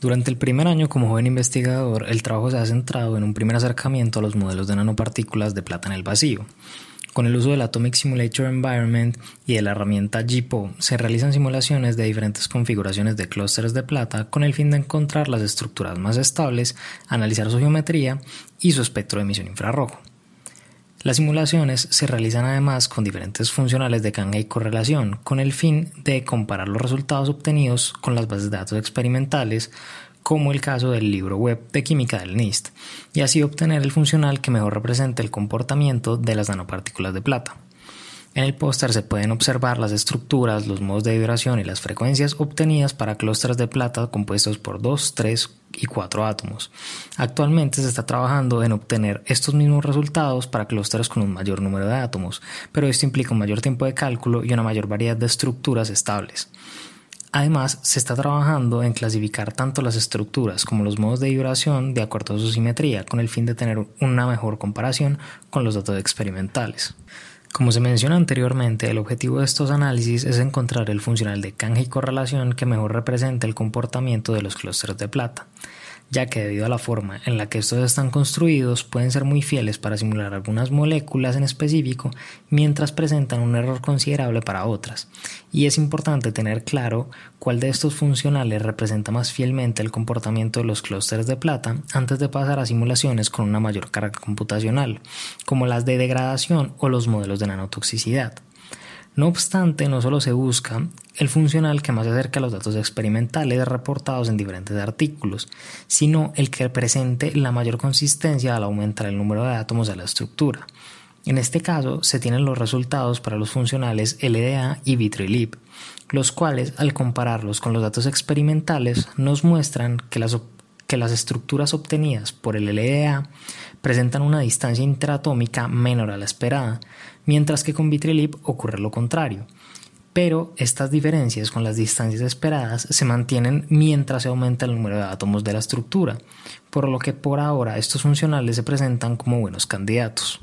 Durante el primer año como joven investigador, el trabajo se ha centrado en un primer acercamiento a los modelos de nanopartículas de plata en el vacío. Con el uso del Atomic Simulator Environment y de la herramienta GPO, se realizan simulaciones de diferentes configuraciones de clústeres de plata con el fin de encontrar las estructuras más estables, analizar su geometría y su espectro de emisión infrarrojo. Las simulaciones se realizan además con diferentes funcionales de canje y correlación, con el fin de comparar los resultados obtenidos con las bases de datos experimentales, como el caso del libro web de química del NIST, y así obtener el funcional que mejor represente el comportamiento de las nanopartículas de plata. En el póster se pueden observar las estructuras, los modos de vibración y las frecuencias obtenidas para clústeres de plata compuestos por 2, 3 y 4 átomos. Actualmente se está trabajando en obtener estos mismos resultados para clústeres con un mayor número de átomos, pero esto implica un mayor tiempo de cálculo y una mayor variedad de estructuras estables. Además, se está trabajando en clasificar tanto las estructuras como los modos de vibración de acuerdo a su simetría, con el fin de tener una mejor comparación con los datos experimentales. Como se menciona anteriormente, el objetivo de estos análisis es encontrar el funcional de canje y correlación que mejor represente el comportamiento de los clústeres de plata ya que debido a la forma en la que estos están construidos pueden ser muy fieles para simular algunas moléculas en específico mientras presentan un error considerable para otras. Y es importante tener claro cuál de estos funcionales representa más fielmente el comportamiento de los clústeres de plata antes de pasar a simulaciones con una mayor carga computacional, como las de degradación o los modelos de nanotoxicidad. No obstante, no solo se busca el funcional que más se acerca a los datos experimentales reportados en diferentes artículos, sino el que presente la mayor consistencia al aumentar el número de átomos de la estructura. En este caso, se tienen los resultados para los funcionales LDA y Vitrilib, los cuales, al compararlos con los datos experimentales, nos muestran que las, que las estructuras obtenidas por el LDA presentan una distancia interatómica menor a la esperada, mientras que con Vitrilib ocurre lo contrario. Pero estas diferencias con las distancias esperadas se mantienen mientras se aumenta el número de átomos de la estructura, por lo que por ahora estos funcionales se presentan como buenos candidatos.